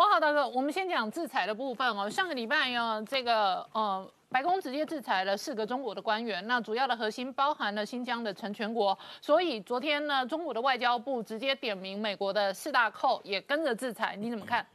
王浩大哥，我们先讲制裁的部分哦。上个礼拜呢，这个呃，白宫直接制裁了四个中国的官员，那主要的核心包含了新疆的成全国。所以昨天呢，中国的外交部直接点名美国的四大寇也跟着制裁，你怎么看？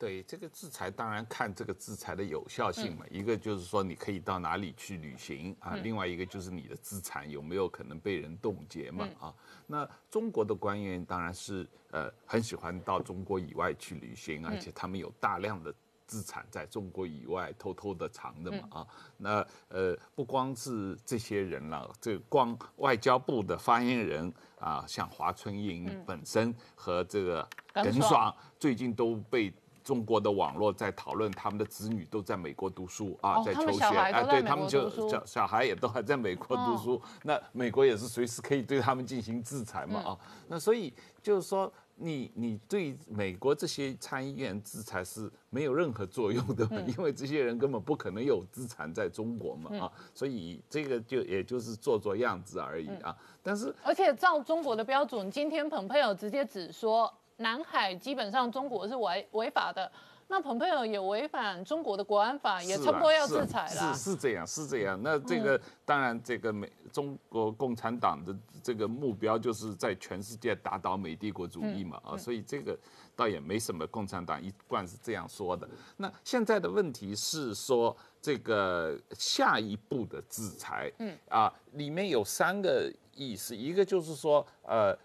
对这个制裁，当然看这个制裁的有效性嘛。一个就是说你可以到哪里去旅行啊，另外一个就是你的资产有没有可能被人冻结嘛啊。那中国的官员当然是呃很喜欢到中国以外去旅行，而且他们有大量的资产在中国以外偷偷的藏的嘛啊。那呃不光是这些人了，这光外交部的发言人啊，像华春莹本身和这个耿爽最近都被。中国的网络在讨论他们的子女都在美国读书啊，在求学，啊，对他们就小小孩也都还在美国读书，那美国也是随时可以对他们进行制裁嘛啊，那所以就是说你你对美国这些参议院制裁是没有任何作用的，因为这些人根本不可能有资产在中国嘛啊，所以这个就也就是做做样子而已啊，但是而且照中国的标准，今天蓬佩奥直接指说。南海基本上中国是违违法的，那蓬佩奥也违反中国的国安法，也差不多要制裁了。是是这样，是这样。那这个当然，这个美中国共产党的这个目标就是在全世界打倒美帝国主义嘛啊，所以这个倒也没什么。共产党一贯是这样说的。那现在的问题是说，这个下一步的制裁，嗯啊，里面有三个意思，一个就是说，呃。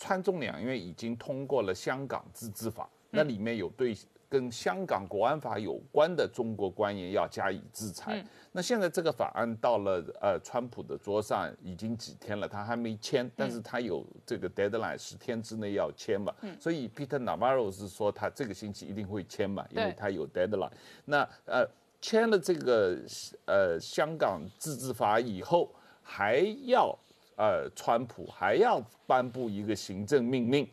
川中两院已经通过了香港自治法，那里面有对跟香港国安法有关的中国官员要加以制裁。那现在这个法案到了呃川普的桌上已经几天了，他还没签，但是他有这个 deadline 十天之内要签嘛。所以 Peter Navarro 是说他这个星期一定会签嘛，因为他有 deadline。那呃签了这个呃香港自治法以后还要。呃，川普还要颁布一个行政命令，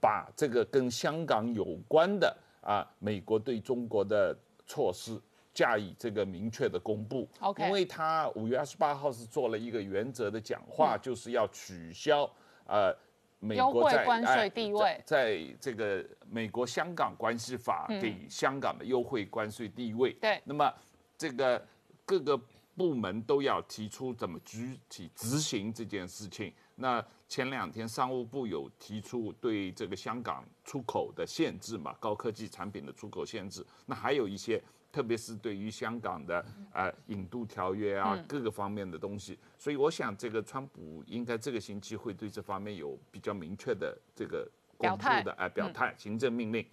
把这个跟香港有关的啊，美国对中国的措施加以这个明确的公布。OK，因为他五月二十八号是做了一个原则的讲话，就是要取消呃美国在关税地位，在这个美国香港关系法给香港的优惠关税地位。对，那么这个各个。部门都要提出怎么具体执行这件事情。那前两天商务部有提出对这个香港出口的限制嘛，高科技产品的出口限制。那还有一些，特别是对于香港的呃引渡条约啊各个方面的东西。所以我想，这个川普应该这个星期会对这方面有比较明确的这个公布的哎表态行政命令。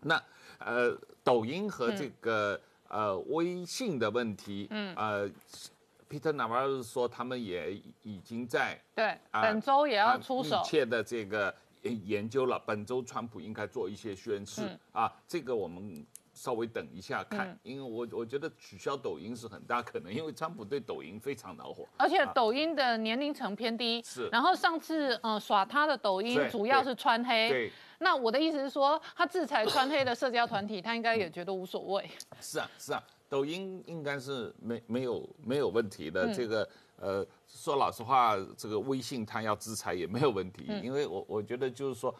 那呃，抖音和这个。呃，微信的问题，嗯，呃，Peter Navarro 说他们也已经在对本周也要出手，密切的这个研究了。本周川普应该做一些宣示啊，这个我们稍微等一下看，因为我我觉得取消抖音是很大可能，因为川普对抖音非常恼火，而且抖音的年龄层偏低，是。然后上次呃耍他的抖音主要是穿黑，对。那我的意思是说，他制裁穿黑的社交团体，他应该也觉得无所谓。是啊，是啊，抖音应该是没没有没有问题的。这个呃，说老实话，这个微信他要制裁也没有问题，因为我我觉得就是说，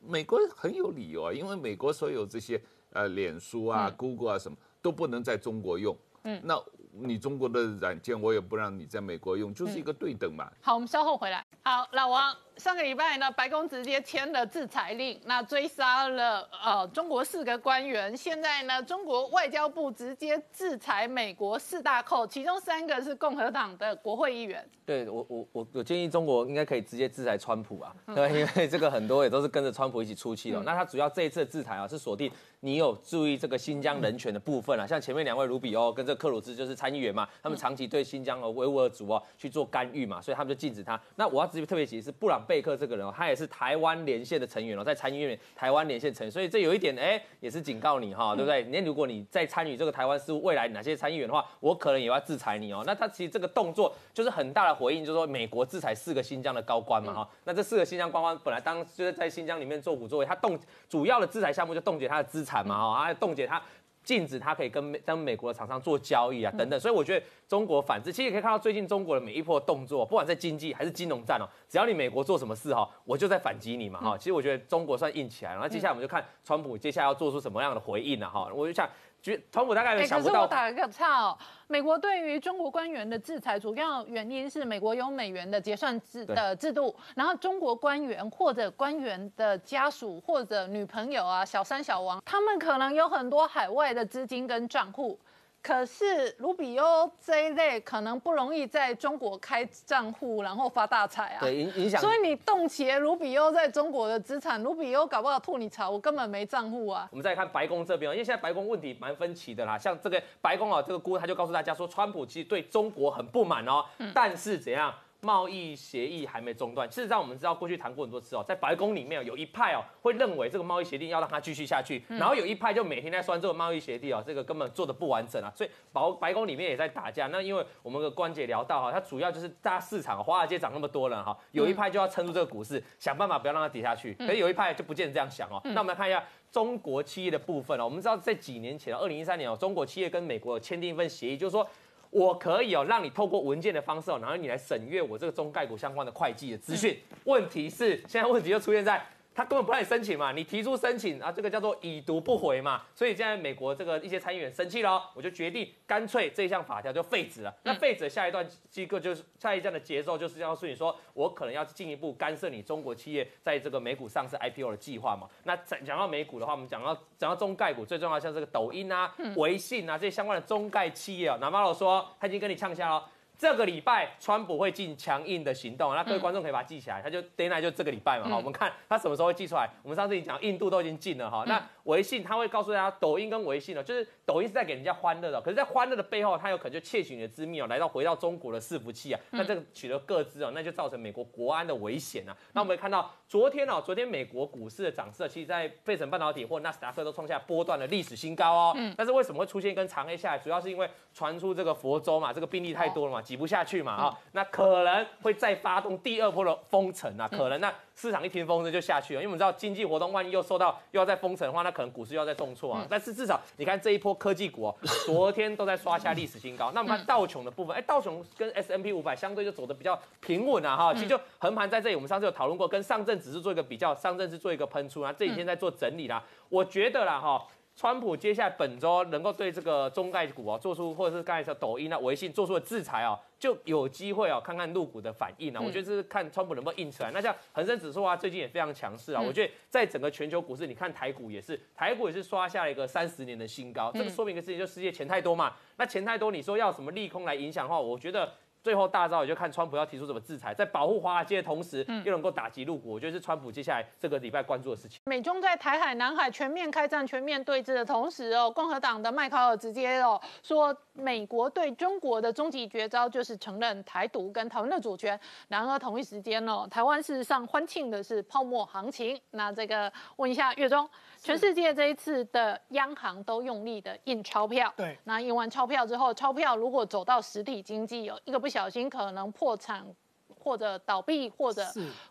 美国很有理由啊，因为美国所有这些呃，脸书啊、Google 啊什么都不能在中国用。嗯，那你中国的软件我也不让你在美国用，就是一个对等嘛。好，我们稍后回来。好，老王。上个礼拜呢，白宫直接签了制裁令，那追杀了呃中国四个官员。现在呢，中国外交部直接制裁美国四大寇，其中三个是共和党的国会议员。对我我我我建议中国应该可以直接制裁川普啊，对，因为这个很多也都是跟着川普一起出气了。那他主要这一次的制裁啊，是锁定你有注意这个新疆人权的部分啊，像前面两位卢比欧跟这克鲁兹就是参议员嘛，他们长期对新疆的维吾尔族啊去做干预嘛，所以他们就禁止他。那我要直接特别提是布朗。贝克这个人哦，他也是台湾连线的成员哦，在参议院台湾连线成员，所以这有一点哎，也是警告你哈，对不对？那如果你在参与这个台湾事务，未来哪些参议员的话，我可能也要制裁你哦。那他其实这个动作就是很大的回应，就是说美国制裁四个新疆的高官嘛哈。那这四个新疆高官本来当就是在新疆里面做虎作为，他冻主要的制裁项目就冻结他的资产嘛哈，啊冻结他。禁止它可以跟美跟美国的厂商做交易啊等等。所以我觉得中国反制，其实也可以看到最近中国的每一波动作，不管在经济还是金融战哦，只要你美国做什么事哈，我就在反击你嘛哈。其实我觉得中国算硬起来了。那接下来我们就看川普接下来要做出什么样的回应了哈。我就想。觉川普大概也想不到。可是我打个岔哦，美国对于中国官员的制裁，主要原因是美国有美元的结算制的制度，然后中国官员或者官员的家属或者女朋友啊，小三小王，他们可能有很多海外的资金跟账户。可是卢比欧这一类可能不容易在中国开账户，然后发大财啊。对，影影响。所以你冻结卢比欧在中国的资产，卢比欧搞不好吐你槽，我根本没账户啊。我们再看白宫这边因为现在白宫问题蛮分歧的啦。像这个白宫啊，这个顾问他就告诉大家说，川普其实对中国很不满哦，但是怎样？贸易协议还没中断。事实上，我们知道过去谈过很多次哦，在白宫里面有一派哦会认为这个贸易协定要让它继续下去，然后有一派就每天在酸这个贸易协定哦，这个根本做的不完整啊。所以白白宫里面也在打架。那因为我们的关姐聊到哈，它主要就是大市场华尔街涨那么多了哈，有一派就要撑住这个股市，想办法不要让它跌下去。可是有一派就不见得这样想哦。那我们来看一下中国企业的部分哦，我们知道在几年前，二零一三年哦，中国企业跟美国签订一份协议，就是说。我可以哦，让你透过文件的方式哦，然后你来审阅我这个中概股相关的会计的资讯。问题是，现在问题就出现在。他根本不让你申请嘛，你提出申请啊，这个叫做已读不回嘛，所以现在美国这个一些参议员生气了，我就决定干脆这项法条就废止了。那废止下一段机构就是下一站的节奏就是要诉你说，我可能要进一步干涉你中国企业在这个美股上市 IPO 的计划嘛。那讲讲到美股的话，我们讲到讲到中概股最重要像这个抖音啊、微信啊这些相关的中概企业啊，南马老说他已经跟你呛下了。这个礼拜，川普会进强硬的行动，那各位观众可以把它记起来，他就 d a y n i g h t 就这个礼拜嘛，好，我们看他什么时候会寄出来。我们上次已经讲，印度都已经进了哈，那微信他会告诉大家，抖音跟微信呢，就是抖音是在给人家欢乐的，可是，在欢乐的背后，他有可能就窃取你的机密哦，来到回到中国的伺服器啊，那这个取得各自哦，那就造成美国国安的危险啊。那我们看到昨天哦，昨天美国股市的涨势，其实在费城半导体或纳斯达克都创下波段的历史新高哦。嗯。但是为什么会出现一根长黑下来？主要是因为传出这个佛州嘛，这个病例太多了嘛，挤不下去嘛啊。那可能会再发动第二波的封城啊，可能那市场一听风声就下去了，因为我们知道经济活动万一又受到又要再封城的话，那可能股市又要再重挫啊。但是至少你看这一波科技股哦，昨天都在刷下历史新高。那我们看道琼的部分，哎，道琼跟 S M P 五百相对就走的比较平稳啊哈，其实就横盘在这里。我们上次有讨论过，跟上证只是做一个比较，上证是做一个喷出啊，这几天在做整理啦。我觉得啦哈。川普接下来本周能够对这个中概股啊做出，或者是刚才说抖音啊、微信做出的制裁啊，就有机会啊看看入股的反应啊。我觉得这是看川普能不能硬起来。那像恒生指数啊，最近也非常强势啊。我觉得在整个全球股市，你看台股也是，台股也是刷下了一个三十年的新高。这个说明一个事情，就世界钱太多嘛。那钱太多，你说要什么利空来影响的话，我觉得。最后大招也就看川普要提出什么制裁，在保护华尔街的同时，又能够打击入股，我觉得是川普接下来这个礼拜关注的事情。美中在台海、南海全面开战、全面对峙的同时哦，共和党的麦考尔直接哦说，美国对中国的终极绝招就是承认台独跟台湾的主权。然而同一时间哦，台湾事实上欢庆的是泡沫行情。那这个问一下月中。全世界这一次的央行都用力的印钞票，对，那印完钞票之后，钞票如果走到实体经济，有一个不小心可能破产或者倒闭或者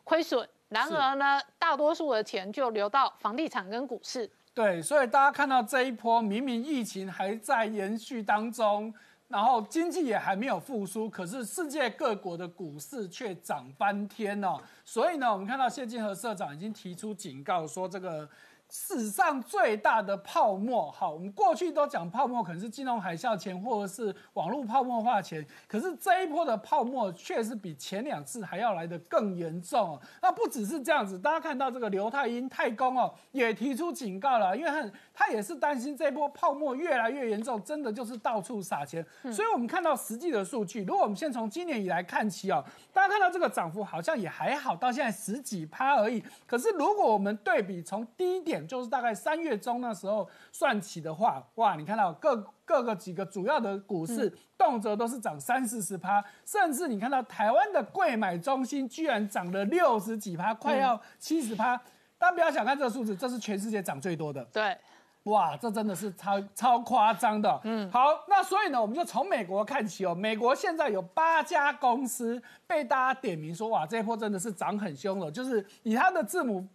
亏损。然而呢，大多数的钱就流到房地产跟股市。对，所以大家看到这一波，明明疫情还在延续当中，然后经济也还没有复苏，可是世界各国的股市却涨翻天哦。所以呢，我们看到谢金河社长已经提出警告说这个。史上最大的泡沫，好，我们过去都讲泡沫可能是金融海啸前或者是网络泡沫化前，可是这一波的泡沫确实比前两次还要来得更严重。那不只是这样子，大家看到这个刘太英太公哦，也提出警告了，因为他他也是担心这波泡沫越来越严重，真的就是到处撒钱。所以我们看到实际的数据，如果我们先从今年以来看起哦，大家看到这个涨幅好像也还好，到现在十几趴而已。可是如果我们对比从低点。就是大概三月中那时候算起的话，哇，你看到各各个几个主要的股市动辄都是涨三四十趴，甚至你看到台湾的贵买中心居然涨了六十几趴，快要七十趴。大家不要小看这个数字，这是全世界涨最多的。对，哇，这真的是超超夸张的。嗯，好，那所以呢，我们就从美国看起哦。美国现在有八家公司被大家点名说，哇，这一波真的是涨很凶了，就是以它的字母。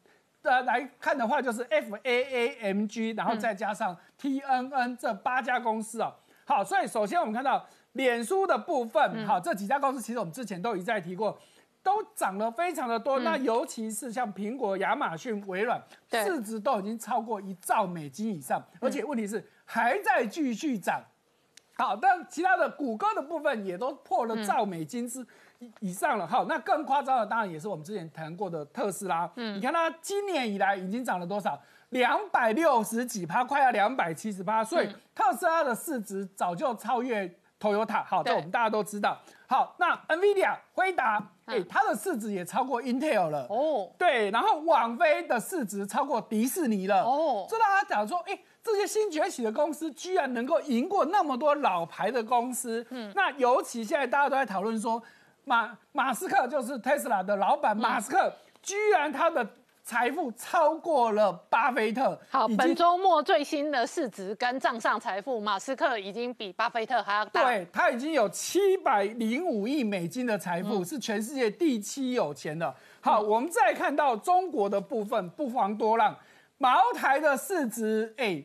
的来看的话，就是 F A A M G，然后再加上 T N N 这八家公司哦。好，所以首先我们看到脸书的部分，好，这几家公司其实我们之前都一再提过。都涨了非常的多，那尤其是像苹果、亚马逊、微软，市值都已经超过一兆美金以上，而且问题是还在继续涨。好，但其他的谷歌的部分也都破了兆美金之以上了。好，那更夸张的当然也是我们之前谈过的特斯拉。嗯，你看它今年以来已经涨了多少？两百六十几趴，快要两百七十八，所以特斯拉的市值早就超越 Toyota。好，这我们大家都知道。好，那 NVIDIA 回答，哎，它的市值也超过 Intel 了。哦，对，然后网飞的市值超过迪士尼了。哦，这让他讲说，哎，这些新崛起的公司居然能够赢过那么多老牌的公司。嗯，那尤其现在大家都在讨论说，马马斯克就是 Tesla 的老板，马斯克居然他的。财富超过了巴菲特。好，本周末最新的市值跟账上财富，马斯克已经比巴菲特还要大。对他已经有七百零五亿美金的财富，是全世界第七有钱的。好，我们再看到中国的部分，不妨多让，茅台的市值，哎。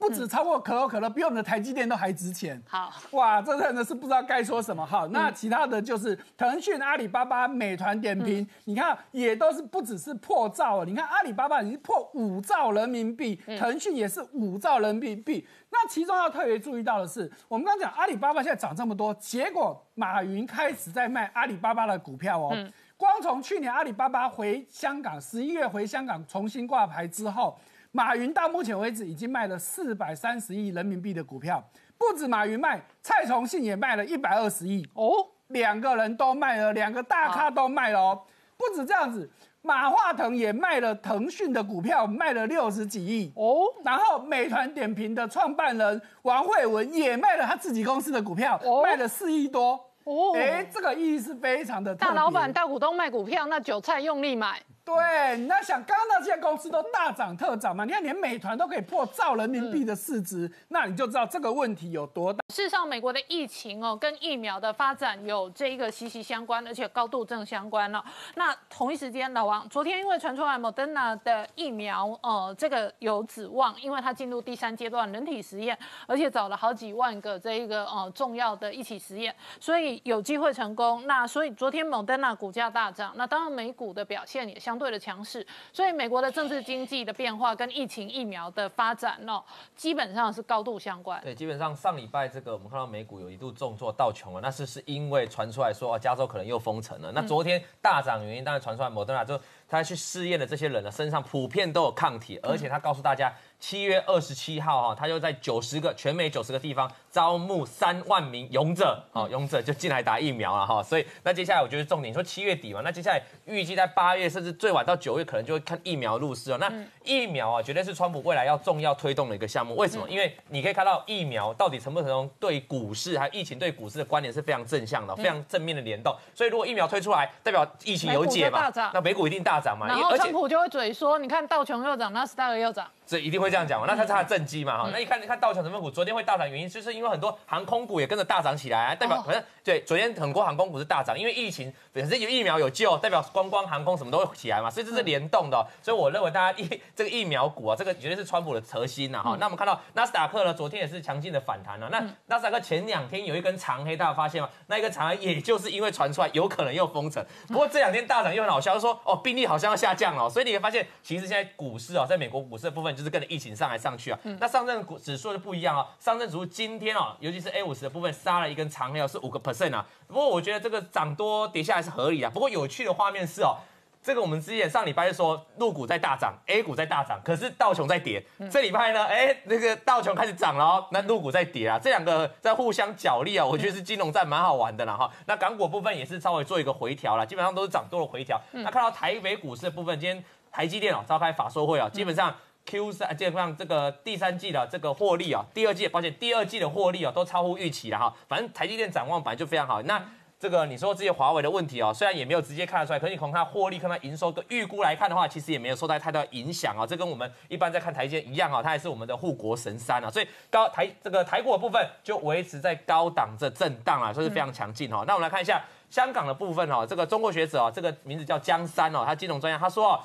不止超过可口可乐，比我们的台积电都还值钱。好，哇，这真的是不知道该说什么。好，那其他的就是腾讯、阿里巴巴、美团点评，你看也都是不只是破兆了。你看阿里巴巴已经破五兆人民币，腾讯也是五兆人民币。那其中要特别注意到的是，我们刚讲阿里巴巴现在涨这么多，结果马云开始在卖阿里巴巴的股票哦。光从去年阿里巴巴回香港，十一月回香港重新挂牌之后。马云到目前为止已经卖了四百三十亿人民币的股票，不止马云卖，蔡崇信也卖了一百二十亿。哦，两个人都卖了，两个大咖都卖了哦，不止这样子，马化腾也卖了腾讯的股票，卖了六十几亿。哦，然后美团点评的创办人王慧文也卖了他自己公司的股票，卖了四亿多。哦，哎，这个意义是非常的大老板大股东卖股票，那韭菜用力买。对，你要想刚刚那些公司都大涨特涨嘛？你看连美团都可以破兆人民币的市值，那你就知道这个问题有多大。事实上，美国的疫情哦，跟疫苗的发展有这一个息息相关，而且高度正相关了。那同一时间，老王昨天因为传出来莫德纳的疫苗，呃，这个有指望，因为它进入第三阶段人体实验，而且找了好几万个这一个呃重要的一起实验，所以有机会成功。那所以昨天莫德纳股价大涨，那当然美股的表现也相对的强势。所以美国的政治经济的变化跟疫情疫苗的发展哦，基本上是高度相关。对，基本上上礼拜这。这个我们看到美股有一度重挫到穷了，那是是因为传出来说啊，加州可能又封城了。那昨天大涨原因当然传出来，摩登纳就他去试验的这些人呢，身上普遍都有抗体，而且他告诉大家。七月二十七号哈，他就在九十个全美九十个地方招募三万名勇者，哦，勇者就进来打疫苗了哈。所以那接下来我觉得重点说七月底嘛，那接下来预计在八月甚至最晚到九月可能就会看疫苗入市哦。那疫苗啊，绝对是川普未来要重要推动的一个项目。为什么？因为你可以看到疫苗到底成不成功，对股市还有疫情对股市的关联是非常正向的，非常正面的联动。所以如果疫苗推出来，代表疫情有解嘛，那美股一定大涨嘛。然后川普就会嘴说，你看道琼又涨，纳斯达克又涨。这一定会这样讲嘛？那它是它的正绩嘛？哈，那一看，你看道琼成分股昨天会大涨，原因就是因为很多航空股也跟着大涨起来，代表反正对，昨天很多航空股是大涨，因为疫情本身有疫苗有救，代表观光航空什么都会起来嘛，所以这是联动的。所以我认为大家疫这个疫苗股啊，这个绝对是川普的核心呐。哈，那我们看到纳斯达克呢，昨天也是强劲的反弹了。那纳斯达克前两天有一根长黑，大家发现吗？那一根长黑也就是因为传出来有可能又封城，不过这两天大涨又很好笑，说哦病例好像要下降了，所以你会发现其实现在股市啊，在美国股市的部分就是跟着疫情上来。上去啊，那上证股指数就不一样啊。上证指数今天哦，尤其是 A 五十的部分杀了一根长黑，是五个 percent 啊。不过我觉得这个涨多跌下来是合理啊。不过有趣的画面是哦，这个我们之前上礼拜就说陆股在大涨，A 股在大涨，可是道琼在跌。这礼拜呢，哎，那个道琼开始涨了哦，那陆股在跌啊，这两个在互相角力啊，我觉得是金融战蛮好玩的啦哈。那港股部分也是稍微做一个回调了，基本上都是涨多了回调。那看到台北股市的部分，今天台积电哦召开法说会啊，基本上。Q 三基本上这个第三季的这个获利啊，第二季抱歉第二季的获利啊都超乎预期了哈。反正台积电展望本来就非常好。那这个你说这些华为的问题啊，虽然也没有直接看得出来，可是你从它获利、看它营收跟预估来看的话，其实也没有受到太大影响啊。这跟我们一般在看台积电一样啊，它也是我们的护国神山啊。所以高台这个台股的部分就维持在高档这震荡啊，所以是非常强劲哈。那我们来看一下香港的部分哦，这个中国学者啊，这个名字叫江山哦，他金融专家，他说。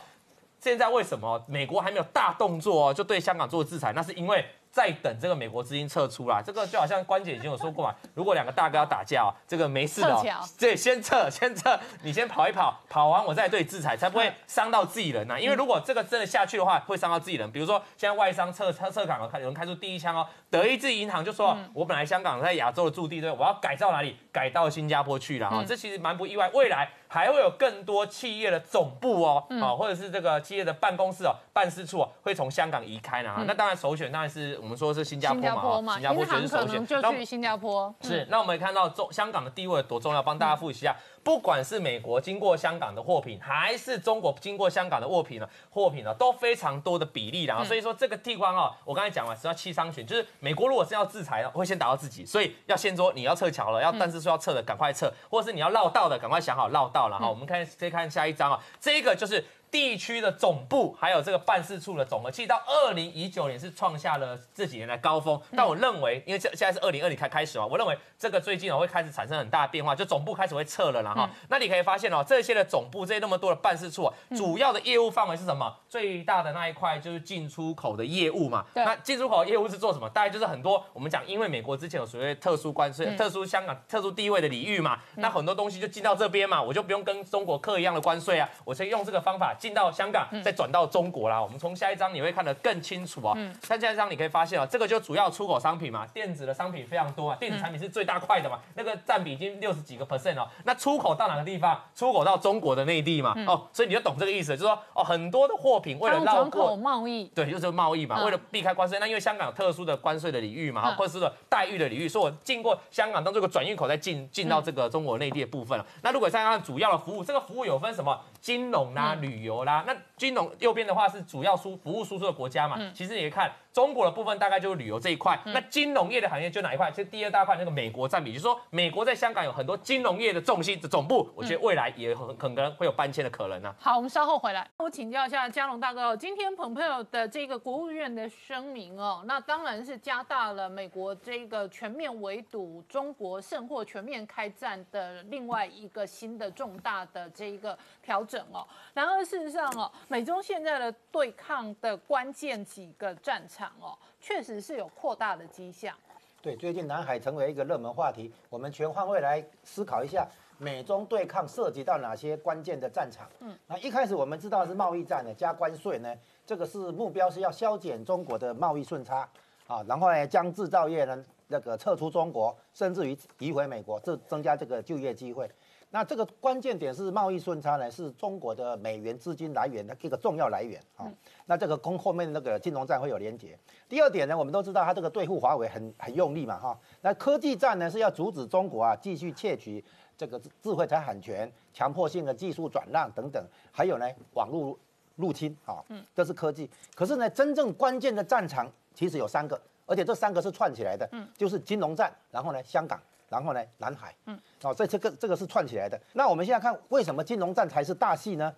现在为什么美国还没有大动作，就对香港做制裁？那是因为。在等这个美国资金撤出啦，这个就好像关姐已经有说过嘛，如果两个大哥要打架，这个没事的，对，先撤，先撤，你先跑一跑，跑完我再对制裁，才不会伤到自己人呐。因为如果这个真的下去的话，会伤到自己人。比如说现在外商撤撤撤港了，开有人开出第一枪哦，德意志银行就说，我本来香港在亚洲的驻地，对，我要改造哪里？改到新加坡去了啊，这其实蛮不意外，未来。还会有更多企业的总部哦，啊，或者是这个企业的办公室哦、办事处哦，会从香港移开呢。那当然首选当然是我们说是新加坡嘛，新加坡就是首选，就去新加坡。是，那我们看到中香港的地位多重要，帮大家复习一下。不管是美国经过香港的货品，还是中国经过香港的货品呢，货品呢都非常多的比例啦。所以说这个地方哦，我刚才讲了是要七商选，就是美国如果是要制裁，会先打到自己，所以要先说你要撤侨了，要但是说要撤的赶快撤，或者是你要绕道的赶快想好绕道了哈。我们看再看下一张啊，这个就是。地区的总部还有这个办事处的总额，其实到二零一九年是创下了这几年的高峰。但我认为，因为这现在是二零二零开开始嘛，我认为这个最近哦会开始产生很大的变化，就总部开始会撤了，啦哈那你可以发现哦，这些的总部这些那么多的办事处，主要的业务范围是什么？最大的那一块就是进出口的业务嘛。那进出口业务是做什么？大概就是很多我们讲，因为美国之前有所谓特殊关税、特殊香港特殊地位的礼遇嘛，那很多东西就进到这边嘛，我就不用跟中国课一样的关税啊，我可以用这个方法。进到香港，再转到中国啦。我们从下一张你会看得更清楚哦。嗯看下一张你可以发现哦，这个就主要出口商品嘛，电子的商品非常多啊，电子产品是最大块的嘛，那个占比已经六十几个 percent 哦。那出口到哪个地方？出口到中国的内地嘛。哦，所以你就懂这个意思，就是说哦，很多的货品为了绕过贸易，对，就是贸易嘛，为了避开关税。那因为香港有特殊的关税的领域嘛，或者是待遇的领域，所以我经过香港当做个转运口，再进进到这个中国内地的部分了。那如果再看主要的服务，这个服务有分什么？金融啦，旅游啦，那金融右边的话是主要输服务输出的国家嘛，其实也看。中国的部分大概就是旅游这一块，那金融业的行业就哪一块？就第二大块那个美国占比，就是说美国在香港有很多金融业的重心的总部，我觉得未来也很可能会有搬迁的可能呢。好，我们稍后回来，我请教一下嘉龙大哥，今天蓬佩奥的这个国务院的声明哦，那当然是加大了美国这个全面围堵中国、甚或全面开战的另外一个新的重大的这一个调整哦。然而事实上哦，美中现在的对抗的关键几个战场。哦，确实是有扩大的迹象。对，最近南海成为一个热门话题，我们全方位来思考一下，美中对抗涉及到哪些关键的战场？嗯，那一开始我们知道是贸易战呢，加关税呢，这个是目标是要削减中国的贸易顺差啊，然后呢将制造业呢那个撤出中国，甚至于移回美国，这增加这个就业机会。那这个关键点是贸易顺差呢，是中国的美元资金来源的一个重要来源啊。那这个跟后面那个金融战会有连结。第二点呢，我们都知道它这个对付华为很很用力嘛哈。那科技战呢是要阻止中国啊继续窃取这个智慧财产权、强迫性的技术转让等等，还有呢网络入侵啊。嗯，这是科技。可是呢，真正关键的战场其实有三个，而且这三个是串起来的。嗯，就是金融战，然后呢香港。然后呢，南海，嗯，哦，这这个这个是串起来的。那我们现在看，为什么金融战才是大戏呢？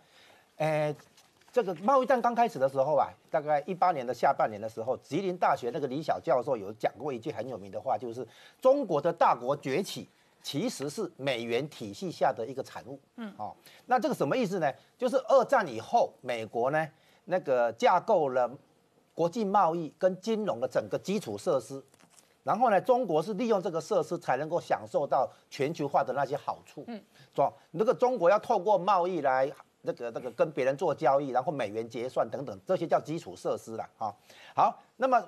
诶，这个贸易战刚开始的时候啊，大概一八年的下半年的时候，吉林大学那个李小教授有讲过一句很有名的话，就是中国的大国崛起其实是美元体系下的一个产物。嗯，哦，那这个什么意思呢？就是二战以后，美国呢那个架构了国际贸易跟金融的整个基础设施。然后呢，中国是利用这个设施才能够享受到全球化的那些好处。嗯，说那个中国要透过贸易来那个那个跟别人做交易，然后美元结算等等，这些叫基础设施了啊。好，那么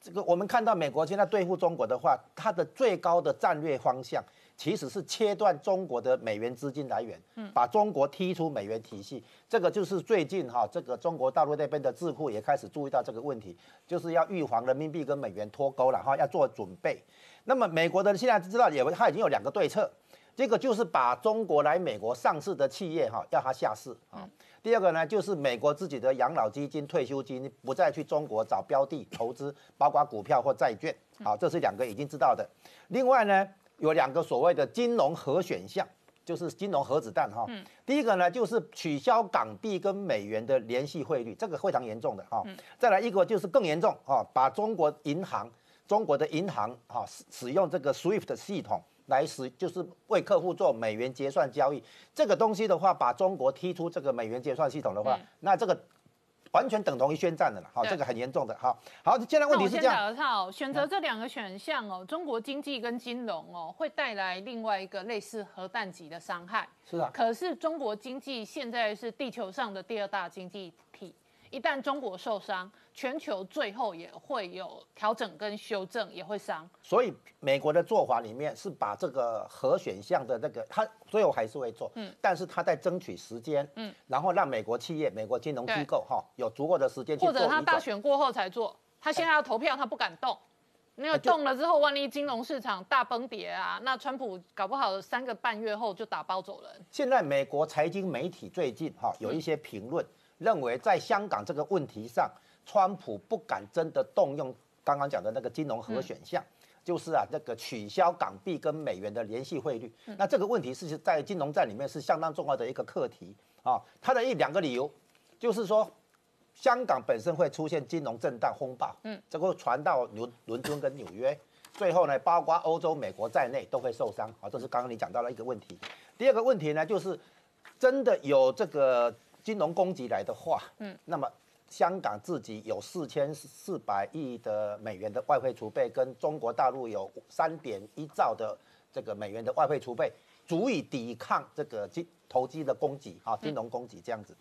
这个我们看到美国现在对付中国的话，它的最高的战略方向。其实是切断中国的美元资金来源，嗯，把中国踢出美元体系，这个就是最近哈，这个中国大陆那边的智库也开始注意到这个问题，就是要预防人民币跟美元脱钩了哈，要做准备。那么美国的现在知道，也他已经有两个对策，这个就是把中国来美国上市的企业哈，要它下市啊。第二个呢，就是美国自己的养老基金、退休金不再去中国找标的投资，包括股票或债券，好，这是两个已经知道的。另外呢。有两个所谓的金融核选项，就是金融核子弹哈。嗯。第一个呢，就是取消港币跟美元的联系汇率，这个非常严重的哈。嗯。再来一个就是更严重哈，把中国银行、中国的银行哈使使用这个 SWIFT 系统来使就是为客户做美元结算交易，这个东西的话，把中国踢出这个美元结算系统的话，那这个完全等同于宣战的了，好，这个很严重的，好，好，现在问题是这样，打个岔哦，选择这两个选项哦，中国经济跟金融哦，会带来另外一个类似核弹级的伤害。是啊，可是中国经济现在是地球上的第二大经济体，一旦中国受伤，全球最后也会有调整跟修正，也会伤。所以美国的做法里面是把这个核选项的那个，他最后还是会做，嗯，但是他在争取时间，嗯，然后让美国企业、美国金融机构哈有足够的时间去做或者他。大选过后才做，他现在要投票，他不敢动。那个动了之后，万一金融市场大崩跌啊，那川普搞不好三个半月后就打包走人。现在美国财经媒体最近哈有一些评论，认为在香港这个问题上，川普不敢真的动用刚刚讲的那个金融核选项。就是啊，这个取消港币跟美元的联系汇率，那这个问题是在金融战里面是相当重要的一个课题啊。它的一两个理由，就是说香港本身会出现金融震荡风暴，嗯，这个传到伦伦敦跟纽约，最后呢，包括欧洲、美国在内都会受伤啊。这是刚刚你讲到了一个问题。第二个问题呢，就是真的有这个金融供给来的话，嗯，那么香港自己有四千四百亿的美元的外汇储备，跟中国大陆有三点一兆的这个美元的外汇储备，足以抵抗这个金投机的供给，哈，金融供给这样子。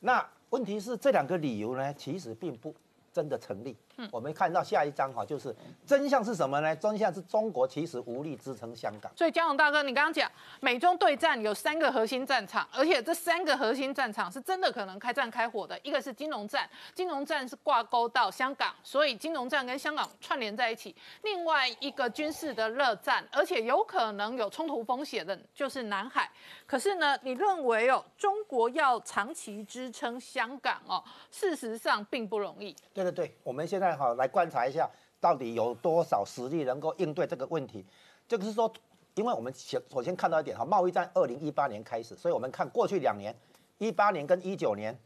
那问题是这两个理由呢，其实并不真的成立。嗯，我们看到下一章哈，就是真相是什么呢？真相是中国其实无力支撑香港。所以江永大哥，你刚刚讲美中对战有三个核心战场，而且这三个核心战场是真的可能开战开火的。一个是金融战，金融战是挂钩到香港，所以金融战跟香港串联在一起。另外一个军事的热战，而且有可能有冲突风险的，就是南海。可是呢，你认为哦，中国要长期支撑香港哦，事实上并不容易。对对对，我们现在哈来观察一下，到底有多少实力能够应对这个问题。这个是说，因为我们先首先看到一点哈，贸易战二零一八年开始，所以我们看过去两年，一八年跟一九年，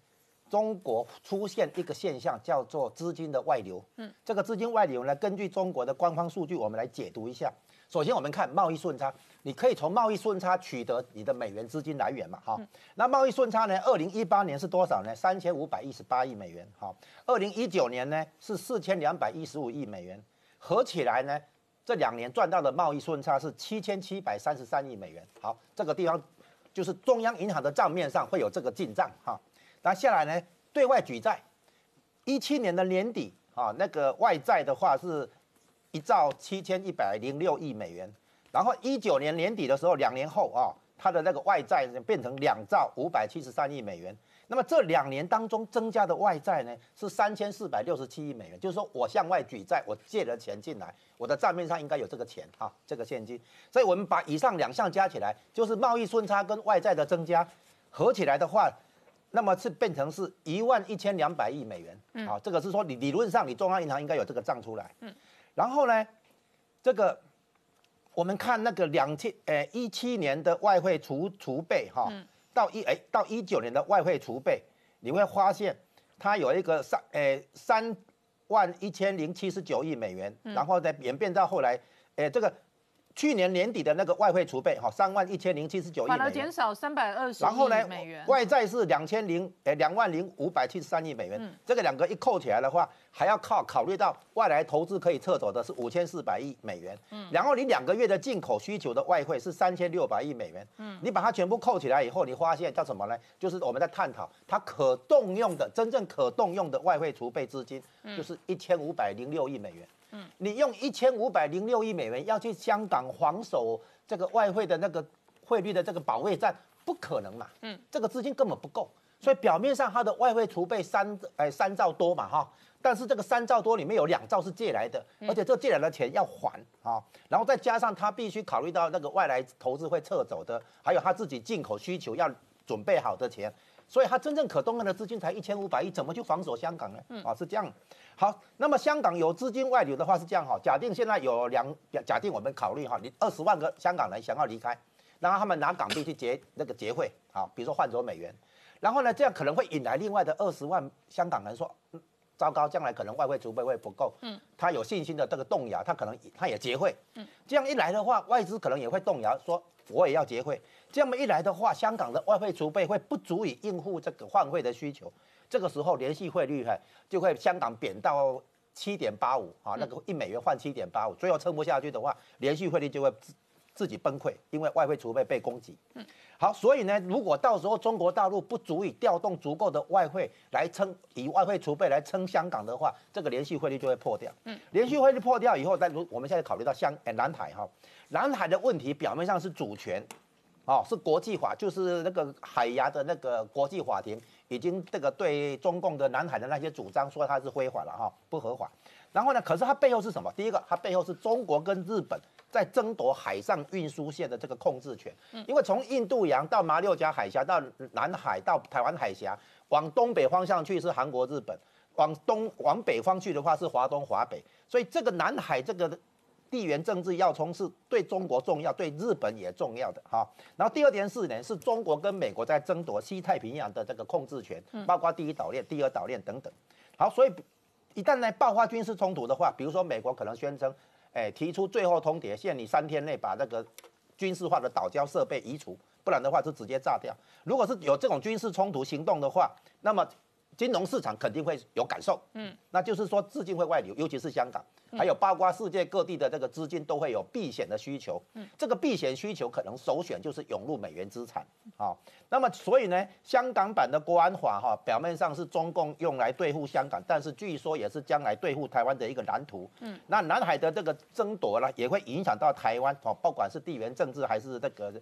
中国出现一个现象叫做资金的外流。嗯，这个资金外流呢，根据中国的官方数据，我们来解读一下。首先，我们看贸易顺差，你可以从贸易顺差取得你的美元资金来源嘛，哈。那贸易顺差呢？二零一八年是多少呢？三千五百一十八亿美元，哈。二零一九年呢是四千两百一十五亿美元，合起来呢，这两年赚到的贸易顺差是七千七百三十三亿美元。好，这个地方就是中央银行的账面上会有这个进账，哈。那下来呢，对外举债，一七年的年底，啊，那个外债的话是。一兆七千一百零六亿美元，然后一九年年底的时候，两年后啊，它的那个外债变成两兆五百七十三亿美元。那么这两年当中增加的外债呢，是三千四百六十七亿美元。就是说我向外举债，我借了钱进来，我的账面上应该有这个钱啊，这个现金。所以我们把以上两项加起来，就是贸易顺差跟外债的增加合起来的话，那么是变成是一万一千两百亿美元。嗯啊，这个是说理理论上你中央银行应该有这个账出来。嗯。然后呢，这个我们看那个两千呃一七年的外汇储储备哈，到一哎到一九年的外汇储备，你会发现它有一个三哎三万一千零七十九亿美元，然后再演变到后来，哎这个。去年年底的那个外汇储备，哈，三万一千零七十九亿美元，反而减少三百二十然后呢。外债是两千零，哎，两万零五百七十三亿美元。嗯。这个两个一扣起来的话，还要靠考虑到外来投资可以撤走的是五千四百亿美元。嗯。然后你两个月的进口需求的外汇是三千六百亿美元。嗯。你把它全部扣起来以后，你发现叫什么呢？就是我们在探讨它可动用的真正可动用的外汇储备资金，就是一千五百零六亿美元。嗯，你用一千五百零六亿美元要去香港防守这个外汇的那个汇率的这个保卫战，不可能嘛。嗯，这个资金根本不够，所以表面上它的外汇储备三哎三兆多嘛哈，但是这个三兆多里面有两兆是借来的，而且这借来的钱要还啊，然后再加上他必须考虑到那个外来投资会撤走的，还有他自己进口需求要准备好的钱。所以它真正可动用的资金才一千五百亿，怎么去防守香港呢？啊，是这样。好，那么香港有资金外流的话是这样哈。假定现在有两，假定我们考虑哈，你二十万个香港人想要离开，然后他们拿港币去结那个结汇，好，比如说换走美元，然后呢，这样可能会引来另外的二十万香港人说，糟糕，将来可能外汇储备会不够，嗯，他有信心的这个动摇，他可能他也结汇，嗯，这样一来的话，外资可能也会动摇，说我也要结汇，这么一来的话，香港的外汇储备会不足以应付这个换汇的需求，这个时候联系汇率哈就会香港贬到七点八五啊，那个一美元换七点八五，最后撑不下去的话，联系汇率就会自自己崩溃，因为外汇储备被攻击。嗯，好，所以呢，如果到时候中国大陆不足以调动足够的外汇来撑，以外汇储备来撑香港的话，这个联系汇率就会破掉。嗯，联系汇率破掉以后，再如我们现在考虑到香哎南海哈，南海的问题表面上是主权。哦，是国际法，就是那个海牙的那个国际法庭已经这个对中共的南海的那些主张说它是非法了哈，不合法。然后呢，可是它背后是什么？第一个，它背后是中国跟日本在争夺海上运输线的这个控制权。因为从印度洋到马六甲海峡到南海到台湾海峡，往东北方向去是韩国、日本，往东往北方去的话是华东、华北。所以这个南海这个。地缘政治要冲是对中国重要，对日本也重要的哈。然后第二点是呢，是中国跟美国在争夺西太平洋的这个控制权，包括第一岛链、第二岛链等等。好，所以一旦呢爆发军事冲突的话，比如说美国可能宣称，哎，提出最后通牒，限你三天内把那个军事化的岛礁设备移除，不然的话就直接炸掉。如果是有这种军事冲突行动的话，那么。金融市场肯定会有感受，嗯，那就是说资金会外流，尤其是香港，还有包括世界各地的这个资金都会有避险的需求，嗯，这个避险需求可能首选就是涌入美元资产，啊，那么所以呢，香港版的国安法哈，表面上是中共用来对付香港，但是据说也是将来对付台湾的一个蓝图，嗯，那南海的这个争夺呢，也会影响到台湾，哦，不管是地缘政治还是这个。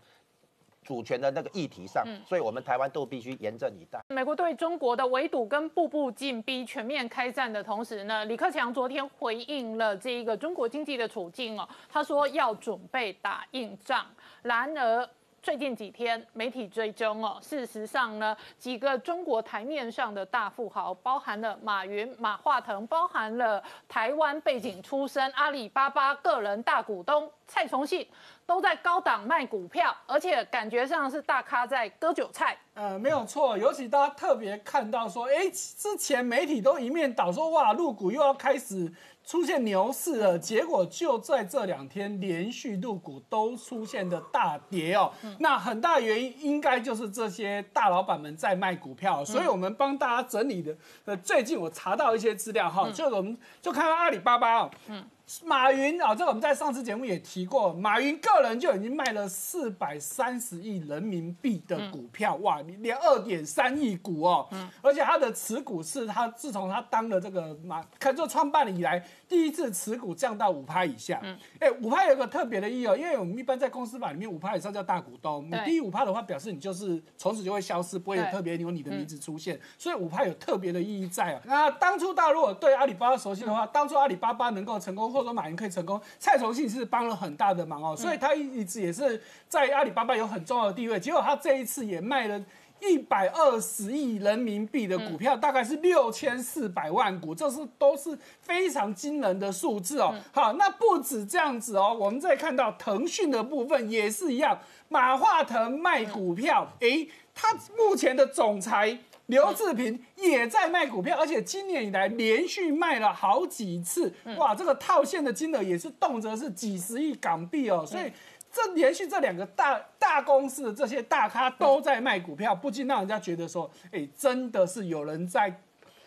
主权的那个议题上，所以我们台湾都必须严阵以待。美国对中国的围堵跟步步进逼、全面开战的同时呢，李克强昨天回应了这一个中国经济的处境哦，他说要准备打硬仗。然而最近几天媒体追踪哦，事实上呢，几个中国台面上的大富豪，包含了马云、马化腾，包含了台湾背景出身阿里巴巴个人大股东蔡崇信。都在高档卖股票，而且感觉上是大咖在割韭菜。呃，没有错，尤其大家特别看到说，哎，之前媒体都一面倒说，哇，入股又要开始出现牛市了，结果就在这两天连续入股都出现的大跌哦。那很大原因应该就是这些大老板们在卖股票，所以我们帮大家整理的。呃，最近我查到一些资料哈，就我们就看到阿里巴巴哦，嗯。马云啊，这个我们在上次节目也提过，马云个人就已经卖了四百三十亿人民币的股票，哇，连二点三亿股哦，而且他的持股是他自从他当了这个马，开做创办了以来。第一次持股降到五趴以下，嗯，哎，五趴有个特别的意义哦，因为我们一般在公司法里面五趴以上叫大股东，你低于五趴的话，表示你就是从此就会消失，不会有特别有你的名字出现，所以五趴有特别的意义在啊。那当初大家如果对阿里巴巴熟悉的话，当初阿里巴巴能够成功，说马云可以成功，蔡崇信是帮了很大的忙哦，所以他一直也是在阿里巴巴有很重要的地位。结果他这一次也卖了。一百二十亿人民币的股票，大概是六千四百万股，这是都是非常惊人的数字哦。好，那不止这样子哦，我们再看到腾讯的部分也是一样，马化腾卖股票，诶，他目前的总裁刘志平也在卖股票，而且今年以来连续卖了好几次，哇，这个套现的金额也是动辄是几十亿港币哦，所以。这连续这两个大大公司的这些大咖都在卖股票，不禁让人家觉得说，哎，真的是有人在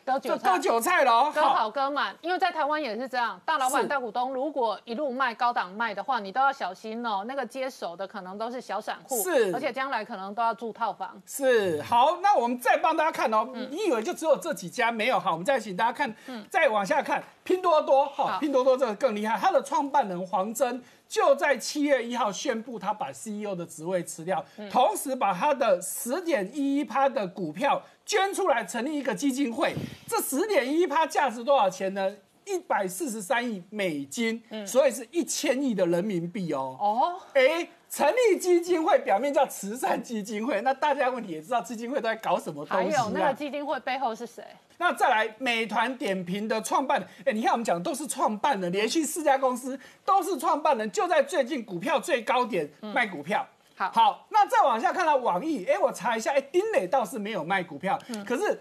割韭菜，割韭菜了，割好割满。因为在台湾也是这样，大老板、大股东如果一路卖高档卖的话，你都要小心哦。那个接手的可能都是小散户，是，而且将来可能都要住套房。是，好，那我们再帮大家看哦。你以为就只有这几家没有？好，我们再请大家看，再往下看，拼多多，好，拼多多这个更厉害，它的创办人黄峥。就在七月一号宣布，他把 CEO 的职位辞掉，同时把他的十点一一趴的股票捐出来，成立一个基金会。这十点一一趴价值多少钱呢？一百四十三亿美金，所以是一千亿的人民币哦。哦，哎。成立基金会，表面叫慈善基金会，那大家问题也知道，基金会都在搞什么东西？还有那个基金会背后是谁？那再来，美团点评的创办人，哎，你看我们讲都是创办人，连续四家公司都是创办人，就在最近股票最高点卖股票。好，好，那再往下看到网易，哎，我查一下，哎，丁磊倒是没有卖股票，可是。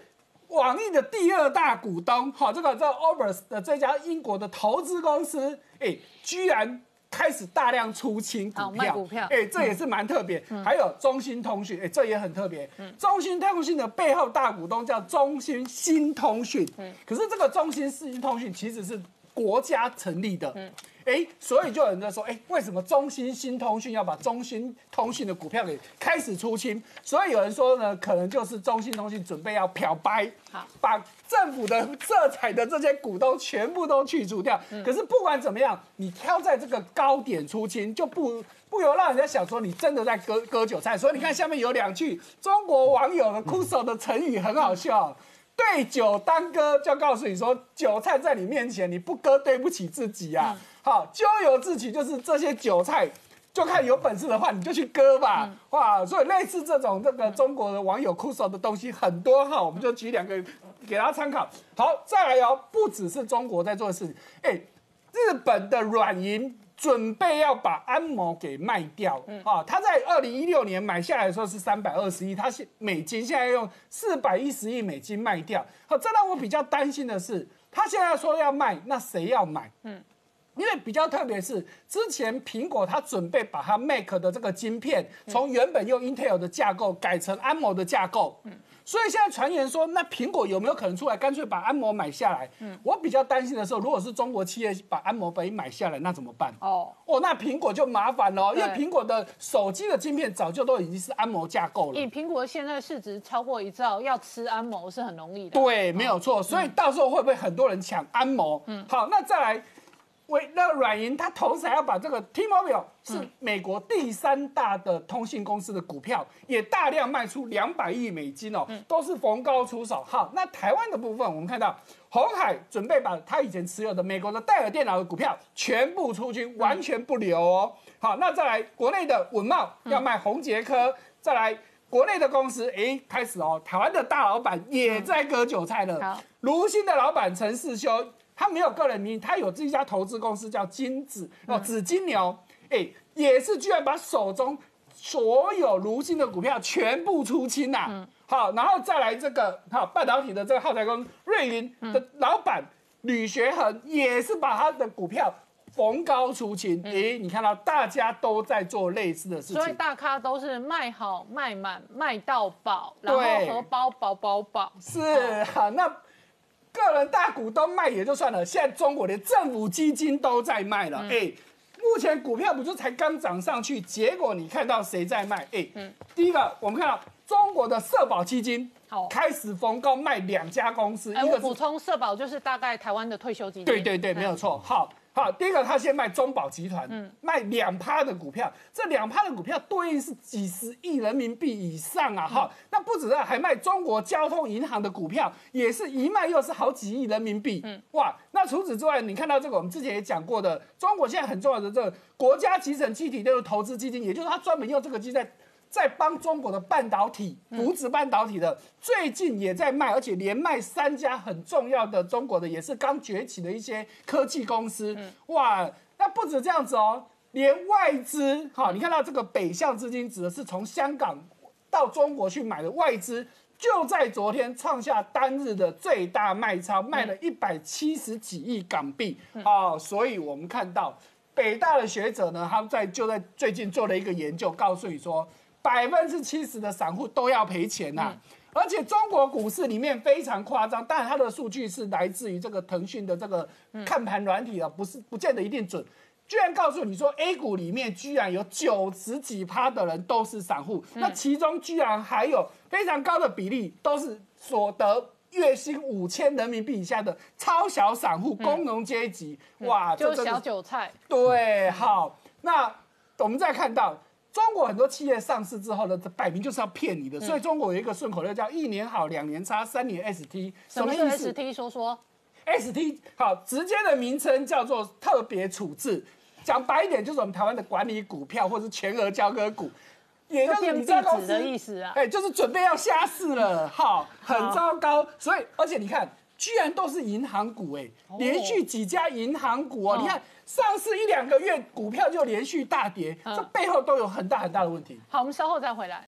网易的第二大股东，好，这个这 Obers 的这家英国的投资公司，哎，居然开始大量出清股票，股票。哎，这也是蛮特别。还有中兴通讯，哎，这也很特别。中兴通讯的背后大股东叫中兴新通讯，可是这个中兴新通讯其实是国家成立的。嗯哎，所以就有人在说，哎，为什么中兴新通讯要把中兴通讯的股票给开始出清？所以有人说呢，可能就是中兴通讯准备要漂白，好把政府的色彩的这些股东全部都去除掉。可是不管怎么样，你挑在这个高点出清，就不不由让人家想说你真的在割割韭菜。所以你看下面有两句中国网友的酷手的成语很好笑。对酒当歌，就告诉你说，韭菜在你面前，你不割对不起自己啊。好，咎由自取，就是这些韭菜，就看有本事的话，你就去割吧。哇，所以类似这种这个中国的网友酷手的东西很多哈，我们就举两个给大家参考。好，再来哦，不只是中国在做的事情，哎，日本的软银准备要把安谋给卖掉，啊，他在二零一六年买下来的时候是三百二十亿，他现美金现在用四百一十亿美金卖掉。好，这让我比较担心的是，他现在说要卖，那谁要买？嗯。因为比较特别是，之前苹果它准备把它 Mac 的这个晶片从原本用 Intel 的架构改成安谋的架构，所以现在传言说，那苹果有没有可能出来干脆把安谋买下来？我比较担心的时候，如果是中国企业把安谋被买下来，那怎么办？哦，哦，那苹果就麻烦了，因为对苹果的手机的晶片早就都已经是安谋架构了以。苹果现在市值超过一兆，要吃安谋是很容易的。对，没有错。所以到时候会不会很多人抢安谋？嗯，好，那再来，为那个软银，它同时还要把这个 T-Mobile 是美国第三大的通信公司的股票，也大量卖出两百亿美金哦，都是逢高出手。好，那台湾的部分，我们看到红海准备把他以前持有的美国的戴尔电脑的股票全部出清，完全不留哦。好，那再来国内的文茂要卖红杰科，再来。国内的公司，哎，开始哦，台湾的大老板也在割韭菜了。好卢鑫的老板陈世修，他没有个人名义，他有自己一家投资公司叫金子哦，紫金牛，哎，也是居然把手中所有如新的股票全部出清呐、好，然后再来这个好半导体的这个耗材公司瑞云的老板吕学恒，也是把他的股票逢高出清。诶，你看到大家都在做类似的事情。所以大咖都是卖好、卖满、卖到饱，然后荷包饱饱饱。是好，那个人大股东卖也就算了，现在中国连政府基金都在卖了。哎、目前股票不是才刚涨上去，结果你看到谁在卖？哎、第一个我们看到中国的社保基金好开始逢高卖两家公司，哎，一个补充，社保就是大概台湾的退休基金。对对对，嗯没有错。好好，第一个他先卖中保集团，卖两趴的股票，这两趴的股票对应是几十亿人民币以上啊！哈，那不止这样，还卖中国交通银行的股票，也是一卖又是好几亿人民币。哇，那除此之外，你看到这个我们之前也讲过的，中国现在很重要的这个国家集成气体就是投资基金，也就是他专门用这个基金在。在帮中国的半导体扶植半导体的，最近也在卖，而且连卖三家很重要的中国的，也是刚崛起的一些科技公司。哇，那不止这样子哦，连外资，好，你看到这个北向资金指的是从香港到中国去买的外资，就在昨天创下单日的最大卖超，卖了一百七十几亿港币。啊、所以我们看到北大的学者呢，他们在就在最近做了一个研究，告诉你说，百分之七十的散户都要赔钱呐、而且中国股市里面非常夸张，当然它的数据是来自于这个腾讯的这个看盘软体啊，不是不见得一定准。居然告诉你说，A 股里面居然有九十几趴的人都是散户，那其中居然还有非常高的比例都是所得月薪五千人民币以下的超小散户、工农阶级。哇，这就是小韭菜。对，好，那我们再看到中国很多企业上市之后呢，这摆明就是要骗你的，所以中国有一个顺口溜叫“一年好，两年差，三年 ST”，什么意思 ST？说说。ST 好，直接的名称叫做特别处置，讲白一点就是我们台湾的管理股票或是全额交割股，也就是变你这家公壁纸的司意思啊哎，就是准备要下市了，好，很糟糕。所以，而且你看，居然都是银行股，哎，连续几家银行股哦，哦你看上市一两个月，股票就连续大跌，这背后都有很大很大的问题。好，我们稍后再回来。